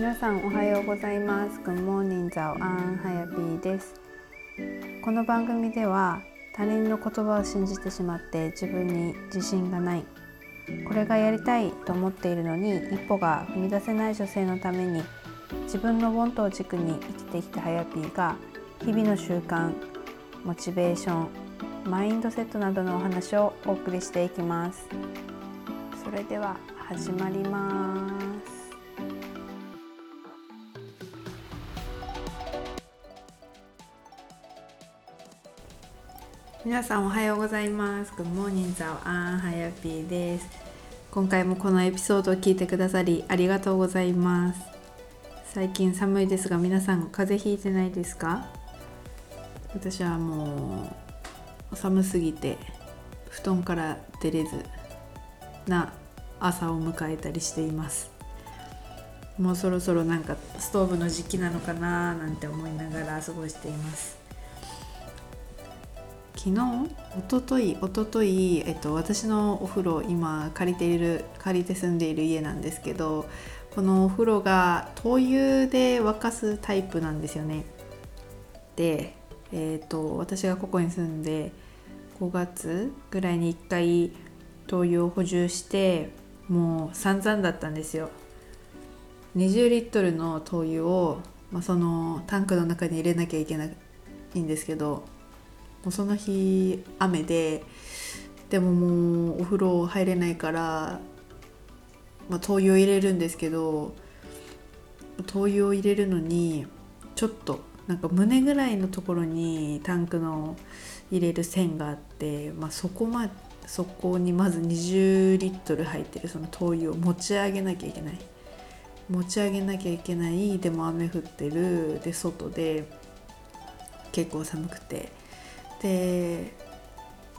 皆さんおはようございます。Good morning, ザオアンハヤピーです。この番組では他人の言葉を信じてしまって自分に自信がない、これがやりたいと思っているのに一歩が踏み出せない女性のために自分のボントを軸に生きてきたハヤピーが日々の習慣、モチベーション、マインドセットなどのお話をお送りしていきます。それでは始まります皆さんおはようございます。Good morning ザオアンハヤピーです。今回もこのエピソードを聞いてくださりありがとうございます。最近寒いですが皆さん風邪ひいてないですか？私はもう寒すぎて布団から出れずな朝を迎えたりしています。もうそろそろなんかストーブの時期なのかななんて思いながら過ごしています。昨日おとといおととい、えっと、私のお風呂今借りている借りて住んでいる家なんですけどこのお風呂が灯油で沸かすタイプなんですよね。で、えーと私がここに住んで5月ぐらいに1回灯油を補充してもう散々だったんですよ。20リットルの灯油を、まあ、そのタンクの中に入れなきゃいけないんですけどもうその日雨ででももうお風呂入れないから、まあ、灯油を入れるんですけど灯油を入れるのにちょっとなんか胸ぐらいのところにタンクの入れる線があって、まあ、そこまでそこにまず20リットル入ってるその灯油を持ち上げなきゃいけない。持ち上げなきゃいけないでも雨降ってるで外で結構寒くて。で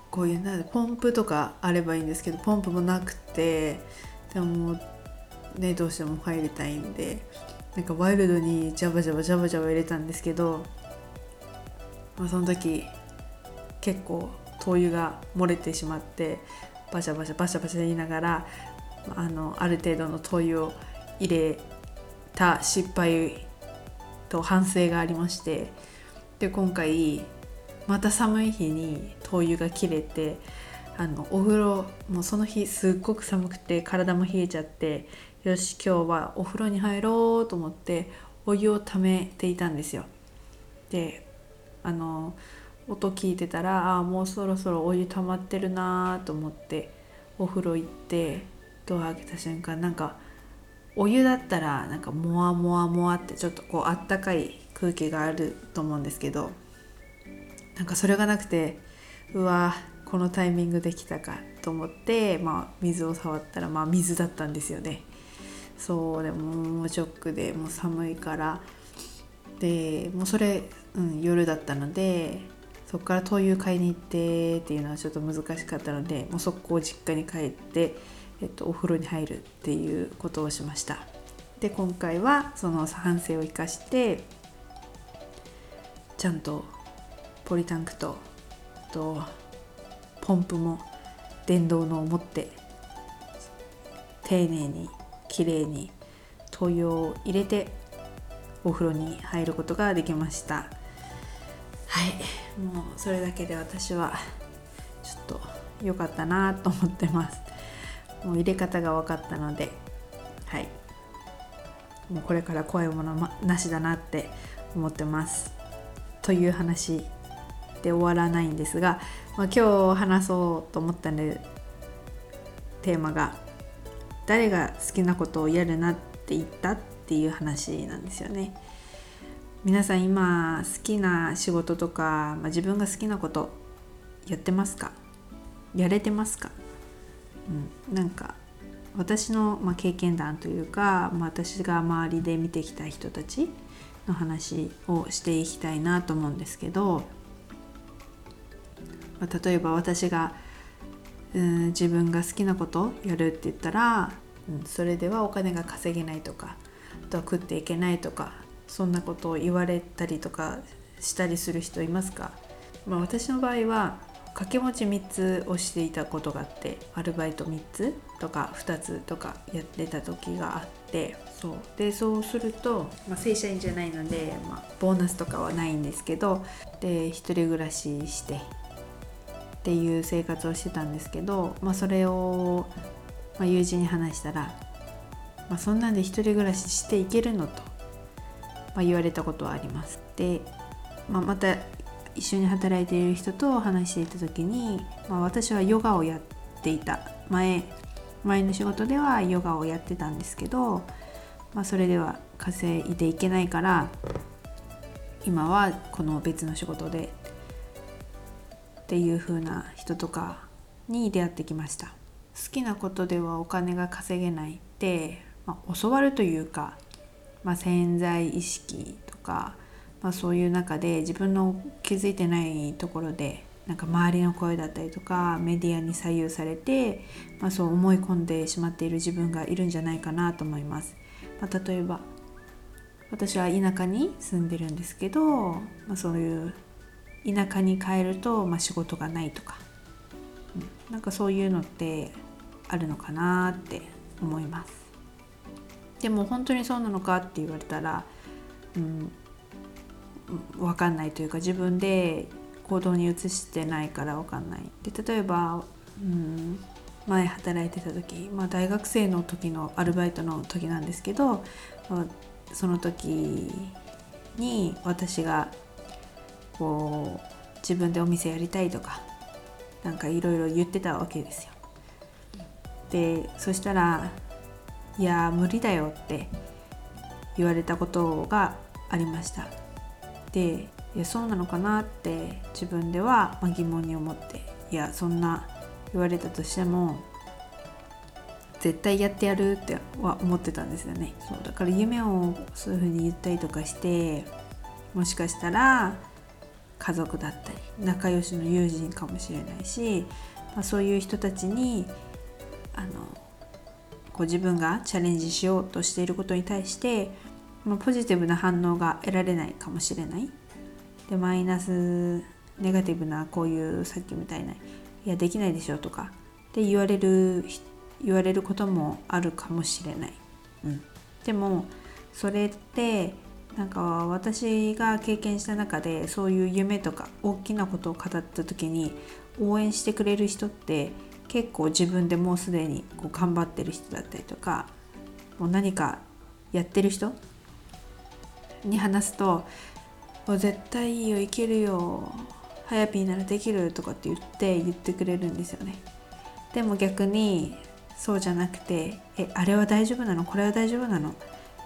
こういうなポンプとかあればいいんですけどポンプもなくてでもねどうしても入りたいんでなんかワイルドにジャバジャバジャバジャバ入れたんですけど、まあ、その時結構灯油が漏れてしまってバシャバシャバシャバシャ言いながらあのある程度の灯油を入れた失敗と反省がありましてで今回また寒い日に灯油が切れてあのお風呂もうその日すっごく寒くて体も冷えちゃってよし今日はお風呂に入ろうと思ってお湯をためていたんですよ。であの音聞いてたらあもうそろそろお湯溜まってるなと思ってお風呂行ってドア開けた瞬間なんかお湯だったらなんかモワモワモワってちょっとこうあったかい空気があると思うんですけどなんかそれがなくてうわこのタイミングできたかと思って、まあ、水を触ったらまあ水だったんですよね。そうでももうショックでもう寒いからでもうそれ、うん、夜だったのでそこから灯油買いに行ってっていうのはちょっと難しかったのでもう速攻実家に帰って、えっと、お風呂に入るっていうことをしましたで今回はその反省を生かしてちゃんとポリタンクととポンプも電動のを持って丁寧にきれいに灯油を入れてお風呂に入ることができました。はいもうそれだけで私はちょっと良かったなと思ってます。もう入れ方が分かったのではい。もうこれから怖いものなしだなって思ってます。という話で終わらないんですが、まあ、今日話そうと思ったねテーマが「誰が好きなことをやるなって言った?」っていう話なんですよね。皆さん今好きな仕事とか、まあ、自分が好きなことやってますか？やれてますか、うん、なんか私の、まあ、経験談というか、まあ、私が周りで見てきた人たちの話をしていきたいなと思うんですけど、まあ、例えば私が、うん、自分が好きなことやるって言ったら、うん、それではお金が稼げないとかあとは食っていけないとかそんなことを言われたりとかしたりする人いますか、まあ、私の場合は掛け持ち3つをしていたことがあってアルバイト3つとか2つとかやってた時があってそう。でそうすると、まあ、正社員じゃないので、まあ、ボーナスとかはないんですけどで一人暮らししてっていう生活をしてたんですけど、まあ、それを、まあ、友人に話したら、まあ、そんなんで一人暮らししていけるのと、まあ、言われたことはあります。で、まあ、また一緒に働いている人と話していた時に、まあ、私はヨガをやっていた前前の仕事ではヨガをやってたんですけど、まあ、それでは稼いでいけないから今はこの別の仕事でっていう風な人とかに出会ってきました好きなことではお金が稼げないって、まあ、教わるというか、まあ、潜在意識とか、まあ、そういう中で自分の気づいてないところでなんか周りの声だったりとかメディアに左右されて、まあ、そう思い込んでしまっている自分がいるんじゃないかなと思います。まあ、例えば私は田舎に住んでるんですけど、まあ、そういう田舎に帰ると、まあ、仕事がないとか、うん、なんかそういうのってあるのかなって思います。でも本当にそうなのかって言われたら、うん、分かんないというか自分で行動に移してないから分かんない。で例えば、うん、前働いてた時、まあ、大学生の時のアルバイトの時なんですけど、その時に私がこう自分でお店やりたいとかなんかいろいろ言ってたわけですよ。でそしたら「いや無理だよ」って言われたことがありました。でいやそうなのかなって自分では疑問に思っていやそんな言われたとしても絶対やってやるっては思ってたんですよねそうだから夢をそういう風に言ったりとかしてもしかしたら家族だったり仲良しの友人かもしれないし、まあ、そういう人たちにあのこう自分がチャレンジしようとしていることに対して、まあ、ポジティブな反応が得られないかもしれない。でマイナスネガティブなこういうさっきみたいないやできないでしょとかって言われる言われることもあるかもしれない、うん、でもそれってなんか私が経験した中でそういう夢とか大きなことを語った時に応援してくれる人って結構自分でもうすでにこう頑張ってる人だったりとかもう何かやってる人に話すともう絶対いいよいけるよはやぴーならできるとかって言って言ってくれるんですよね。でも逆にそうじゃなくてえあれは大丈夫なの？これは大丈夫なの？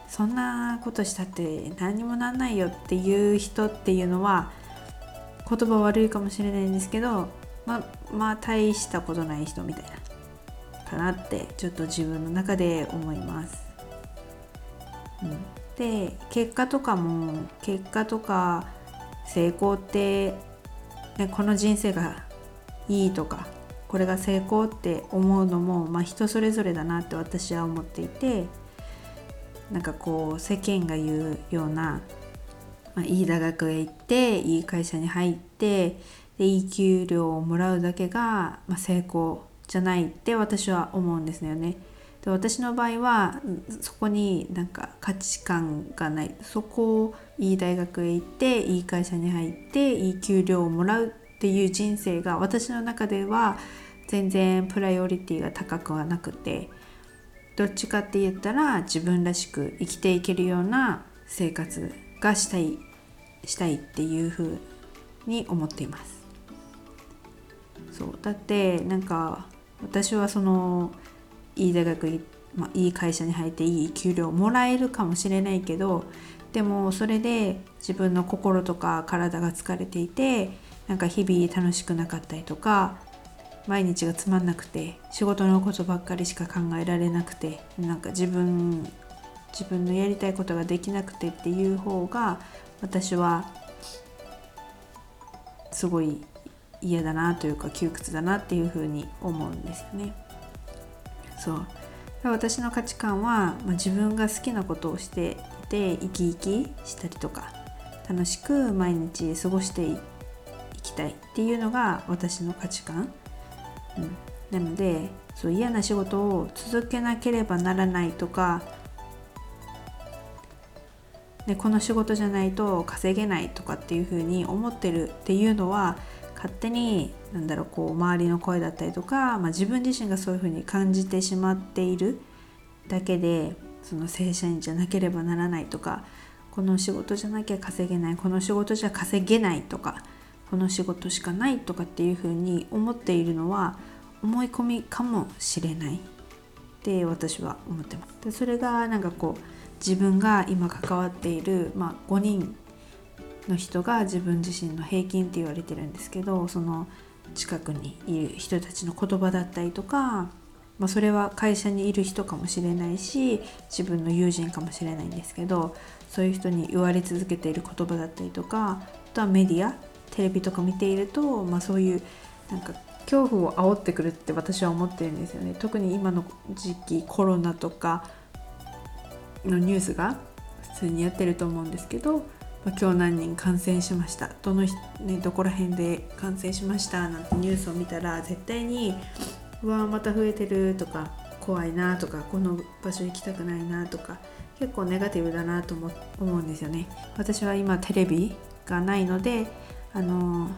そんなことしたって何にもなんないよっていう人っていうのは言葉悪いかもしれないんですけどままあ大したことない人みたいなかなってちょっと自分の中で思います。うん、で結果とかも結果とか成功って、ね、この人生がいいとかこれが成功って思うのも、まあ、人それぞれだなって私は思っていてなんかこう世間が言うような、まあ、いい大学へ行っていい会社に入ってでいい給料をもらうだけが、まあ、成功じゃないって私は思うんですよね。で私の場合はそこになんか価値観がないそこをいい大学へ行っていい会社に入っていい給料をもらうっていう人生が私の中では全然プライオリティが高くはなくてどっちかって言ったら自分らしく生きていけるような生活がしたいしたいっていうふうに思っています。そう。だってなんか私はそのいい大学、まあ、いい会社に入っていい給料もらえるかもしれないけどでもそれで自分の心とか体が疲れていてなんか日々楽しくなかったりとか毎日がつまんなくて仕事のことばっかりしか考えられなくてなんか自分自分のやりたいことができなくてっていう方が私はすごい嫌だなというか窮屈だなっていうふうに思うんですよね。そう私の価値観は、まあ、自分が好きなことをしていて生き生きしたりとか楽しく毎日過ごしていきたいっていうのが私の価値観、うん、なのでそう嫌な仕事を続けなければならないとかでこの仕事じゃないと稼げないとかっていうふうに思ってるっていうのは勝手になんだろうこう周りの声だったりとか、まあ、自分自身がそういうふうに感じてしまっているだけでその正社員じゃなければならないとかこの仕事じゃなきゃ稼げないこの仕事じゃ稼げないとかこの仕事しかないとかっていうふうに思っているのは思い込みかもしれないって私は思ってます。でそれがなんかこう自分が今関わっている、まあ、5人の人が自分自身の平均って言われてるんですけどその近くにいる人たちの言葉だったりとか、まあ、それは会社にいる人かもしれないし自分の友人かもしれないんですけどそういう人に言われ続けている言葉だったりとかあとはメディアテレビとか見ていると、まあ、そういうなんか恐怖を煽ってくるって私は思ってるんですよね。特に今の時期コロナとかのニュースが普通にやってると思うんですけど、ま、今日何人感染しました？どの、ね、どこら辺で感染しました？なんてニュースを見たら絶対にうわまた増えてるとか怖いなとかこの場所行きたくないなとか結構ネガティブだなと思うんですよね。私は今テレビがないのであの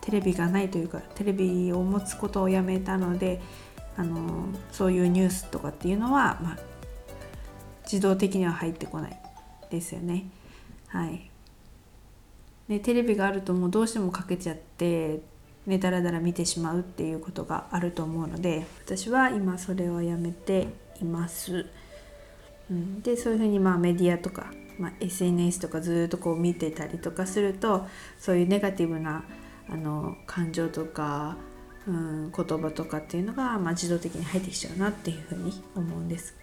テレビがないというかテレビを持つことをやめたのであのそういうニュースとかっていうのは、まあ、自動的には入ってこないですよね。はい、でテレビがあるともうどうしてもかけちゃってねだらだら見てしまうっていうことがあると思うので私は今それをやめています。うん、でそういうふうにまあメディアとか、まあ、SNS とかずっとこう見てたりとかするとそういうネガティブなあの感情とか、うん、言葉とかっていうのが、まあ、自動的に入ってきちゃうなっていうふうに思うんです。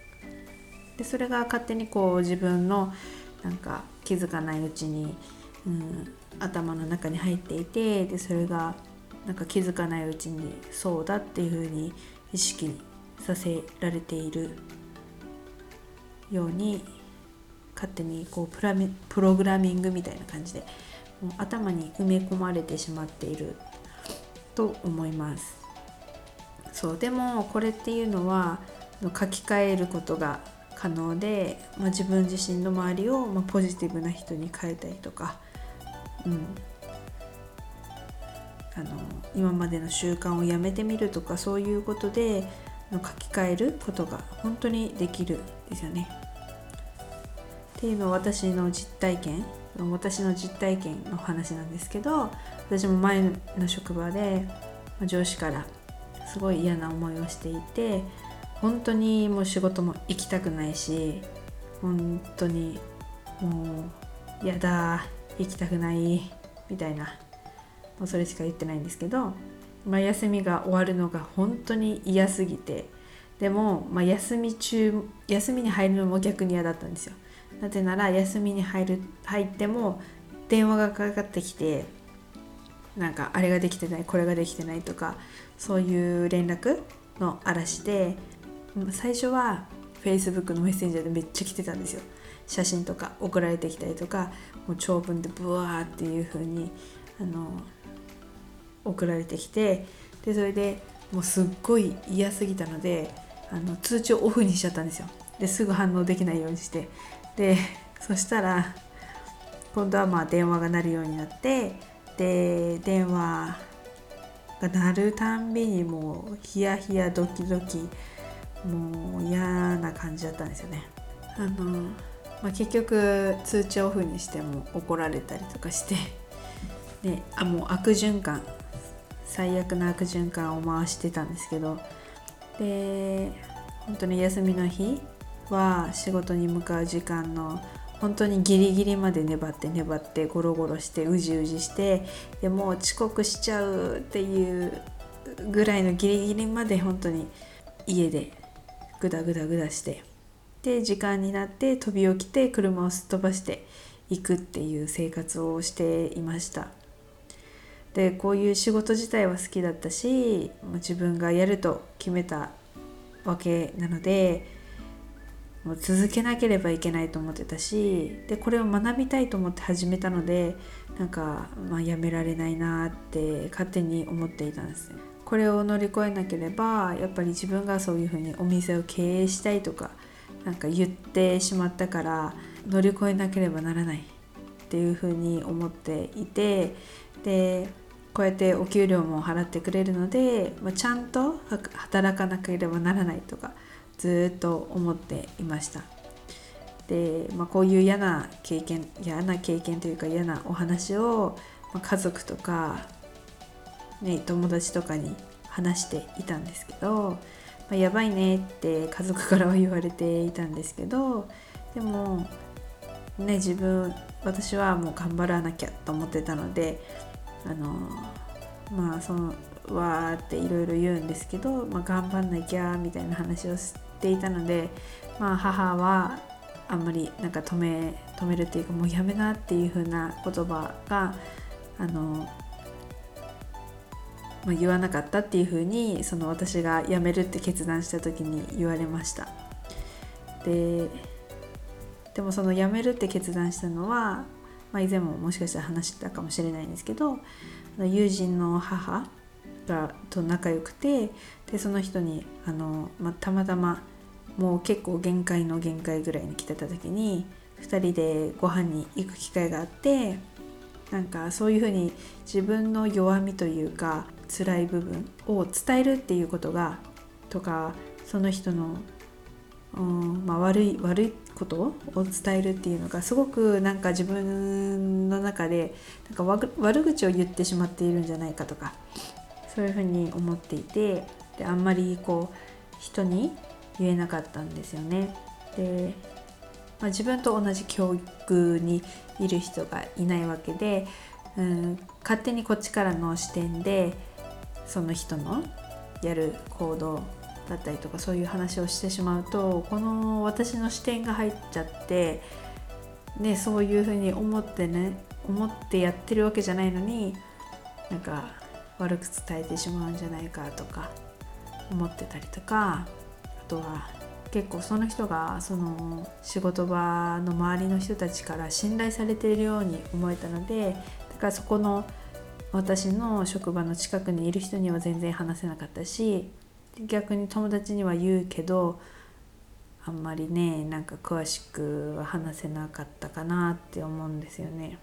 でそれが勝手にこう自分のなんか気づかないうちに、うん、頭の中に入っていてでそれがなんか気づかないうちにそうだっていうふうに意識させられているように勝手にこうプラプログラミングみたいな感じでもう頭に埋め込まれてしまっていると思いますそうでもこれっていうのは書き換えることが可能で、まあ、自分自身の周りを、まあ、ポジティブな人に変えたりとか、うん、あの今までの習慣をやめてみるとかそういうことで書き換えることが本当にできるですよね。っていうのは私の実体験私の実体験の話なんですけど私も前の職場で上司からすごい嫌な思いをしていて本当にもう仕事も行きたくないし本当にもうやだ行きたくないみたいなもうそれしか言ってないんですけど、まあ、休みが終わるのが本当に嫌すぎてでも、まあ、休み中休みに入るのも逆に嫌だったんですよ。なぜなら休みに入る入っても電話がかかってきてなんかあれができてないこれができてないとかそういう連絡の嵐で最初は Facebook のメッセンジャーでめっちゃ来てたんですよ。写真とか送られてきたりとかもう長文でブワーっていう風にあの送られてきてでそれでもうすっごい嫌すぎたのであの通知をオフにしちゃったんですよ。ですぐ反応できないようにして。でそしたら今度はまあ電話が鳴るようになってで電話が鳴るたんびにもうヒヤヒヤドキドキもう嫌な感じだったんですよね。あのまあ、結局通知オフにしても怒られたりとかしてであもう悪循環最悪な悪循環を回してたんですけどで本当に休みの日は仕事に向かう時間の本当にギリギリまで粘って粘ってゴロゴロしてうじうじしてでもう遅刻しちゃうっていうぐらいのギリギリまで本当に家でグダグダグダしてで時間になって飛び起きて車をすっ飛ばしていくっていう生活をしていました。でこういう仕事自体は好きだったし自分がやると決めたわけなのでもう続けなければいけないと思ってたしでこれを学びたいと思って始めたのでなんか、まあ、やめられないなって勝手に思っていたんですね。これを乗り越えなければやっぱり自分がそういうふうにお店を経営したいとかなんか言ってしまったから乗り越えなければならないっていうふうに思っていてでこうやってお給料も払ってくれるので、まあ、ちゃんと働かなければならないとかずっと思っていました。で、まあ、こういう嫌な経験嫌な経験というか嫌なお話を、まあ、家族とか、ね、友達とかに話していたんですけど、まあ、やばいねって家族からは言われていたんですけどでもね自分私はもう頑張らなきゃと思ってたのであのまあそのわーっていろいろ言うんですけど、まあ、頑張んなきゃみたいな話をしていたので、まあ、母はあんまりなんか止め止めるっていうかもうやめなっていう風な言葉があの、まあ、言わなかったっていう風にその私が辞めるって決断した時に言われました。ででもその辞めるって決断したのはまあ、以前ももしかしたら話したかもしれないんですけど友人の母がと仲良くてでその人にあの、まあ、たまたまもう結構限界の限界ぐらいに来てた時に2人でご飯に行く機会があってなんかそういうふうに自分の弱みというか辛い部分を伝えるっていうことがとかその人のうんまあ、悪い悪いことを伝えるっていうのがすごくなんか自分の中でなんか悪口を言ってしまっているんじゃないかとかそういうふうに思っていてであんまりこう人に言えなかったんですよね。で、まあ、自分と同じ教育にいる人がいないわけで、うん、勝手にこっちからの視点でその人のやる行動だったりとかそういう話をしてしまうとこの私の視点が入っちゃって、ね、そういうふうに思ってね思ってやってるわけじゃないのになんか悪く伝えてしまうんじゃないかとか思ってたりとかとは結構その人がその仕事場の周りの人たちから信頼されているように思えたのでだからそこの私の職場の近くにいる人には全然話せなかったし逆に友達には言うけどあんまりねなんか詳しくは話せなかったかなって思うんですよね。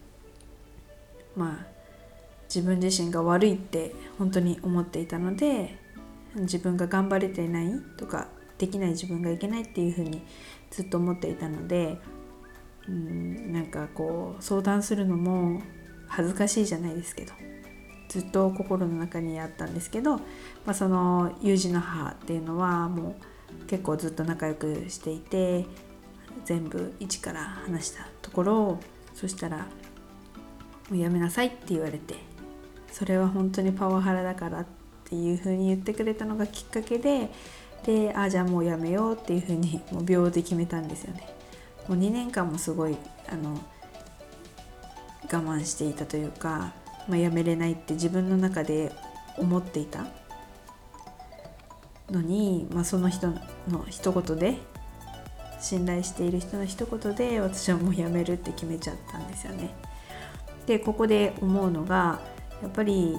まあ自分自身が悪いって本当に思っていたので自分が頑張れていないとかできない自分がいけないっていうふうにずっと思っていたのでうんなんかこう相談するのも恥ずかしいじゃないですけどずっと心の中にあったんですけど、まあ、その友人の母っていうのはもう結構ずっと仲良くしていて全部一から話したところをそしたら「もうやめなさい」って言われてそれは本当にパワハラだからっていうふうに言ってくれたのがきっかけででああじゃあもうやめようっていうふうに もう秒で決めたんですよね。もう2年間もすごいあの我慢していたというかまあ、やめれないって自分の中で思っていたのに、まあ、その人の一言で信頼している人の一言で私はもうやめるって決めちゃったんですよね。でここで思うのがやっぱり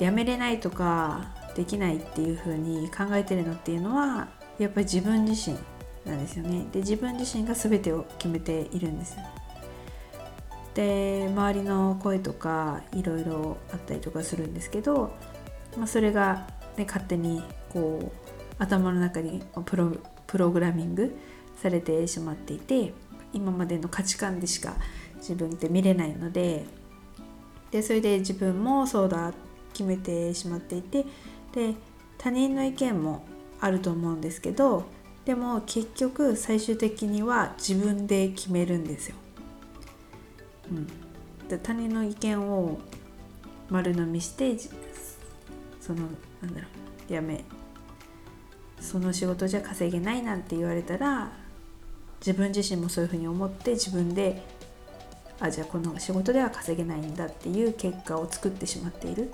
やめれないとかできないっていう風に考えてるのっていうのはやっぱり自分自身なんですよね。で自分自身が全てを決めているんです。で周りの声とかいろいろあったりとかするんですけど、まあ、それが、ね、勝手にこう頭の中にプロプログラミングされてしまっていて今までの価値観でしか自分って見れないのででそれで自分もそうだ決めてしまっていてで他人の意見もあると思うんですけどでも結局最終的には自分で決めるんですよ。うん、で他人の意見を丸飲みしてそのなんだろうやめその仕事じゃ稼げないなんて言われたら自分自身もそういうふうに思って自分であじゃあこの仕事では稼げないんだっていう結果を作ってしまっている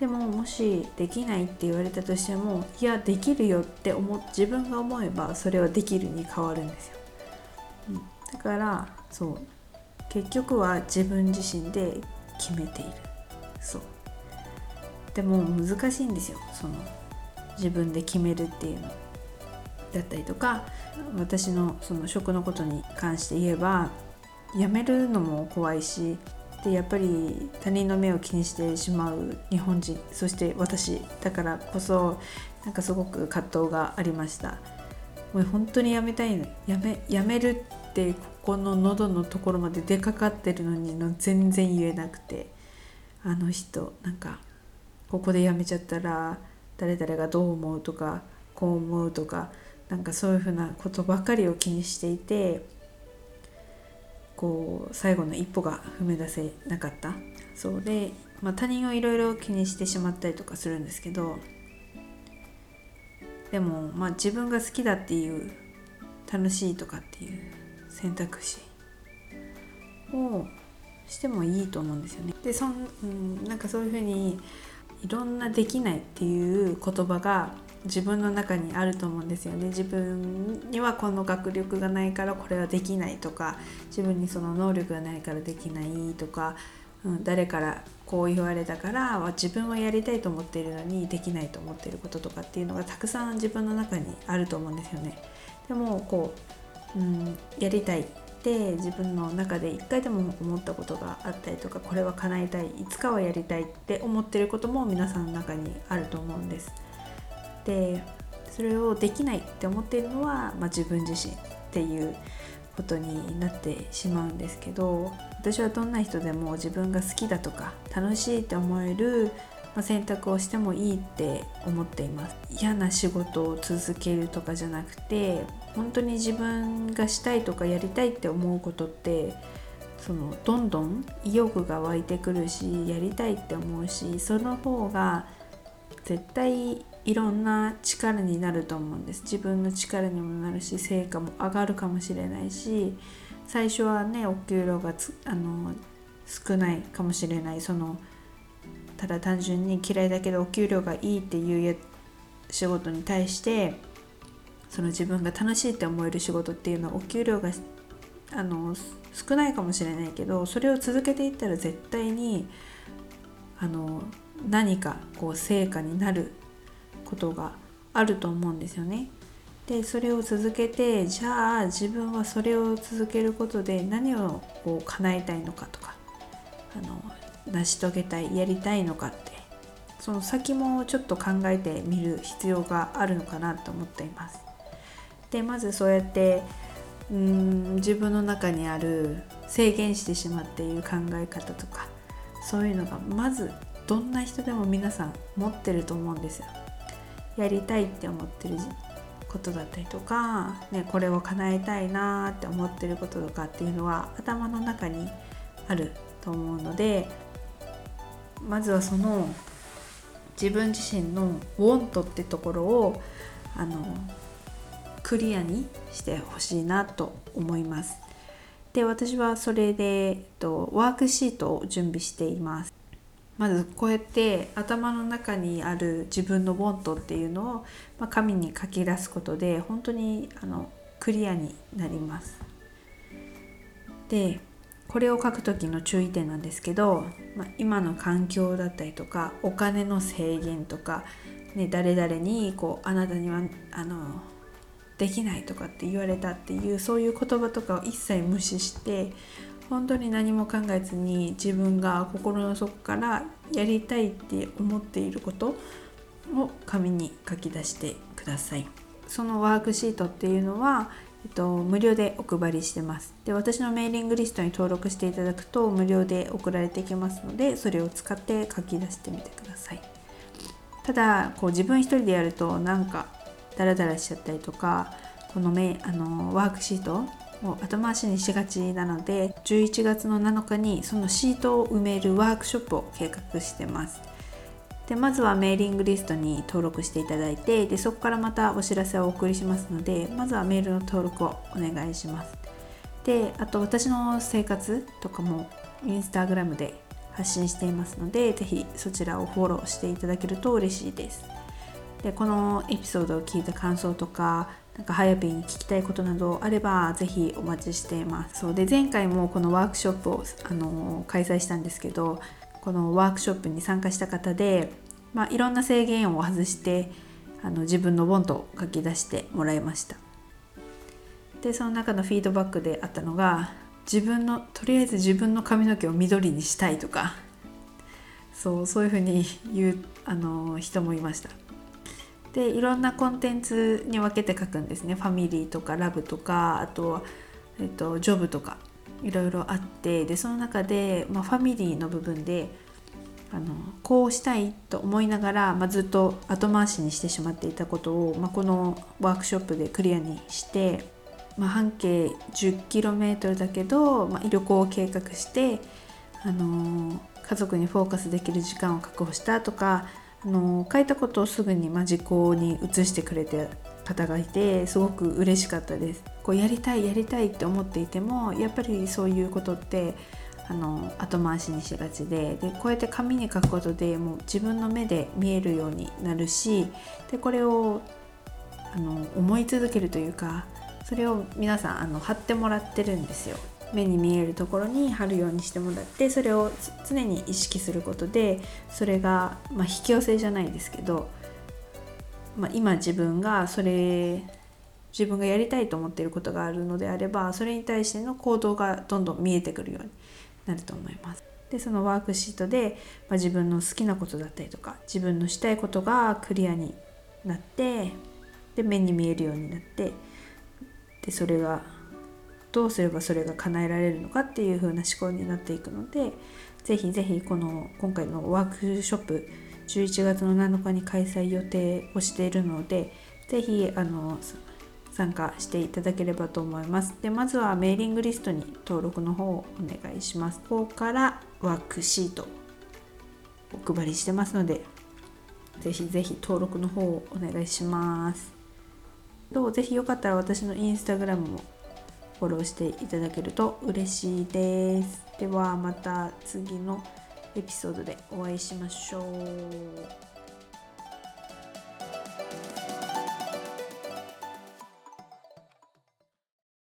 でももしできないって言われたとしてもいやできるよって思自分が思えばそれはできるに変わるんですよ、うん、だからそう。結局は自分自身で決めている。そう。でも難しいんですよ。その自分で決めるっていうの。だったりとか私のその食のことに関して言えばやめるのも怖いしでやっぱり他人の目を気にしてしまう日本人そして私だからこそなんかすごく葛藤がありました。もう本当にやめたいやめやめるってここの喉のところまで出かかってるのにの全然言えなくてあの人なんかここでやめちゃったら誰々がどう思うとかこう思うとかなんかそういうふうなことばかりを気にしていてこう最後の一歩が踏み出せなかったそうで、まあ、他人をいろいろ気にしてしまったりとかするんですけどでも、まあ、自分が好きだっていう楽しいとかっていう選択肢をしてもいいと思うんですよね。でそん、うん、なんかそういうふうにいろんな「できない」っていう言葉が自分の中にあると思うんですよね自分にはこの学力がないからこれはできないとか自分にその能力がないからできないとか、うん、誰からこう言われたから自分はやりたいと思っているのにできないと思っていることとかっていうのがたくさん自分の中にあると思うんですよね。でもこう、うん、やりたいって自分の中で一回でも思ったことがあったりとかこれは叶えたいいつかはやりたいって思ってることも皆さんの中にあると思うんです。でそれをできないって思っているのは、まあ、自分自身っていうことになってしまうんですけど私はどんな人でも自分が好きだとか楽しいって思える選択をしてもいいって思っています。嫌な仕事を続けるとかじゃなくて本当に自分がしたいとかやりたいって思うことってそのどんどん意欲が湧いてくるしやりたいって思うしその方が絶対いろんな力になると思うんです。自分の力にもなるし成果も上がるかもしれないし最初はねお給料があの少ないかもしれない。そのただ単純に嫌いだけどお給料がいいっていう仕事に対してその自分が楽しいって思える仕事っていうのはお給料があの少ないかもしれないけどそれを続けていったら絶対にあの何かこう成果になることがあると思うんですよね。でそれを続けてじゃあ自分はそれを続けることで何をこう叶えたいのかとかあの成し遂げたいやりたいのかってその先もちょっと考えてみる必要があるのかなと思っています。でまずそうやってうん自分の中にある制限してしまっている考え方とかそういうのがまずどんな人でも皆さん持ってると思うんですよ。やりたいって思ってることだったりとか、ね、これを叶えたいなって思ってることとかっていうのは頭の中にあると思うのでまずはその自分自身の「ウォント」ってところをあのクリアにしてほしいなと思います。で私はそれで、えっと、ワークシートを準備しています。まずこうやって頭の中にある自分のボントっていうのを、まあ、紙に書き出すことで本当にあのクリアになります。でこれを書く時の注意点なんですけど、まあ、今の環境だったりとかお金の制限とか、ね、誰々にこうあなたにはあのできないとかって言われたっていうそういう言葉とかを一切無視して本当に何も考えずに自分が心の底からやりたいって思っていることを紙に書き出してください。そのワークシートっていうのは、えっと、無料でお配りしてます。で私のメーリングリストに登録していただくと無料で送られてきますのでそれを使って書き出してみてください。ただこう自分一人でやるとなんかダラダラしちゃったりとかこのメあのワークシートを後回しにしがちなので11月の7日にそのシートを埋めるワークショップを計画してます。でまずはメーリングリストに登録していただいてでそこからまたお知らせをお送りしますのでまずはメールの登録をお願いします。であと私の生活とかもインスタグラムで発信していますので是非そちらをフォローしていただけると嬉しいです。でこのエピソードを聞いた感想とかなんかはやぴーに聞きたいことなどあればぜひお待ちしています。そうで前回もこのワークショップをあの開催したんですけどこのワークショップに参加した方で、まあ、いろんな制限を外してあの自分のボンと書き出してもらいました。でその中のフィードバックであったのが自分のとりあえず自分の髪の毛を緑にしたいとかそうそういうふうに言うあの人もいました。でいろんなコンテンツに分けて書くんですね。ファミリーとかラブとかあとは、えっと、ジョブとかいろいろあってでその中で、まあ、ファミリーの部分であのこうしたいと思いながら、まあ、ずっと後回しにしてしまっていたことを、まあ、このワークショップでクリアにして、まあ、半径 10km だけど、ま、旅行を計画して、あの家族にフォーカスできる時間を確保したとか、あの書いたことをすぐに、まあ、実行に移してくれて方がいてすごく嬉しかったです。こうやりたいやりたいって思っていてもやっぱりそういうことってあの後回しにしがちででこうやって紙に書くことでもう自分の目で見えるようになるしでこれをあの思い続けるというかそれを皆さんあの貼ってもらってるんですよ。目に見えるところに貼るようにしてもらってそれを常に意識することでそれが、まあ、引き寄せじゃないですけど、まあ、今自分がそれ自分がやりたいと思っていることがあるのであればそれに対しての行動がどんどん見えてくるようになると思います。でそのワークシートで、まあ、自分の好きなことだったりとか自分のしたいことがクリアになってで目に見えるようになってでそれがどうすればそれが叶えられるのかっていう風な思考になっていくので是非是非この今回のワークショップ11月の7日に開催予定をしているので是非あの参加していただければと思います。でまずはメーリングリストに登録の方をお願いします。ここからワークシートお配りしてますので、ぜひぜひ登録の方をお願いします。どう？ぜひよかったら私のインスタグラムもフォローしていただけると嬉しいです。ではまた次のエピソードでお会いしましょう。